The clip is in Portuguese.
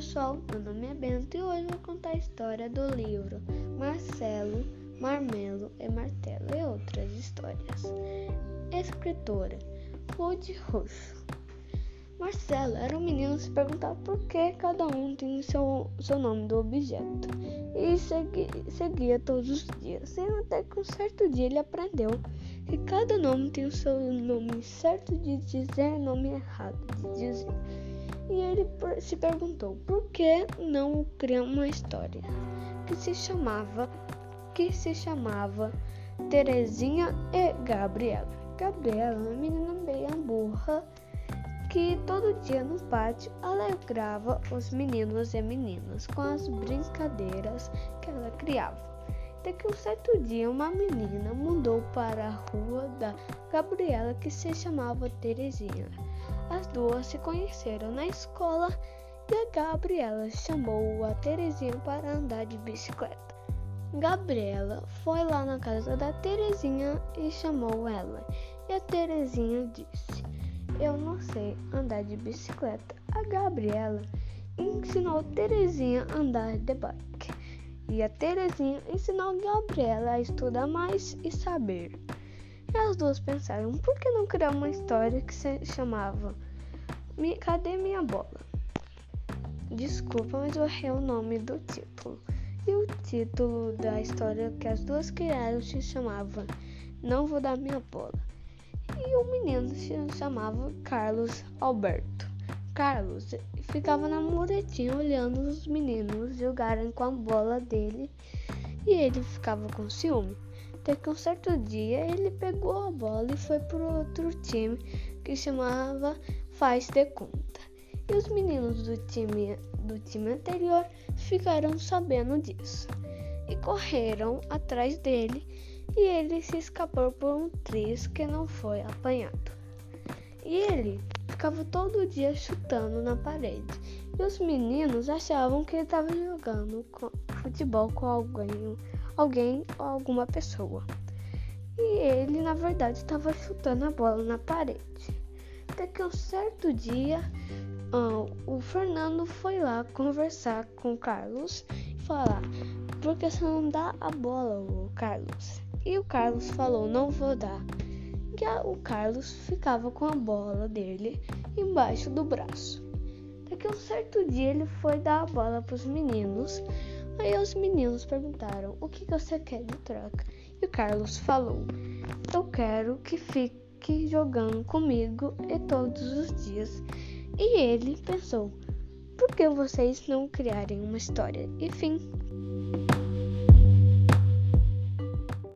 Meu nome é Bento e hoje vou contar a história do livro Marcelo, Marmelo e Martelo e outras histórias. Escritora Rude Russo. Marcelo era um menino que se perguntava por que cada um tinha seu, seu nome do objeto e segui, seguia todos os dias. Até que um certo dia ele aprendeu que cada nome tem o seu nome certo de dizer e nome errado de dizer. E ele se perguntou por que não criar uma história que se chamava que se chamava Terezinha e Gabriela. Gabriela, uma menina bem burra que todo dia no pátio alegrava os meninos e meninas com as brincadeiras que ela criava. Até que um certo dia uma menina mudou para a rua da Gabriela que se chamava Terezinha. As duas se conheceram na escola e a Gabriela chamou a Terezinha para andar de bicicleta. Gabriela foi lá na casa da Terezinha e chamou ela. E a Terezinha disse: Eu não sei andar de bicicleta. A Gabriela ensinou Terezinha a andar de bike. E a Terezinha ensinou Gabriela a estudar mais e saber. E as duas pensaram, por que não criar uma história que se chamava Cadê minha bola? Desculpa, mas eu errei o nome do título. E o título da história que as duas criaram se chamava Não Vou Dar Minha Bola. E o menino se chamava Carlos Alberto. Carlos ficava na muretinha olhando os meninos jogarem com a bola dele e ele ficava com ciúme. Até que um certo dia ele pegou a bola e foi para outro time que chamava Faz de Conta. E os meninos do time, do time anterior ficaram sabendo disso e correram atrás dele e ele se escapou por um triz que não foi apanhado. E ele ficava todo dia chutando na parede. E os meninos achavam que ele estava jogando futebol com alguém, alguém ou alguma pessoa. E ele, na verdade, estava chutando a bola na parede. Até que um certo dia, o Fernando foi lá conversar com o Carlos e falar: Por que você não dá a bola, Carlos? E o Carlos falou: Não vou dar que o Carlos ficava com a bola dele embaixo do braço. Até que um certo dia ele foi dar a bola para os meninos. Aí os meninos perguntaram: O que você quer de troca? E o Carlos falou: Eu quero que fique jogando comigo e todos os dias. E ele pensou: Por que vocês não criarem uma história? E fim.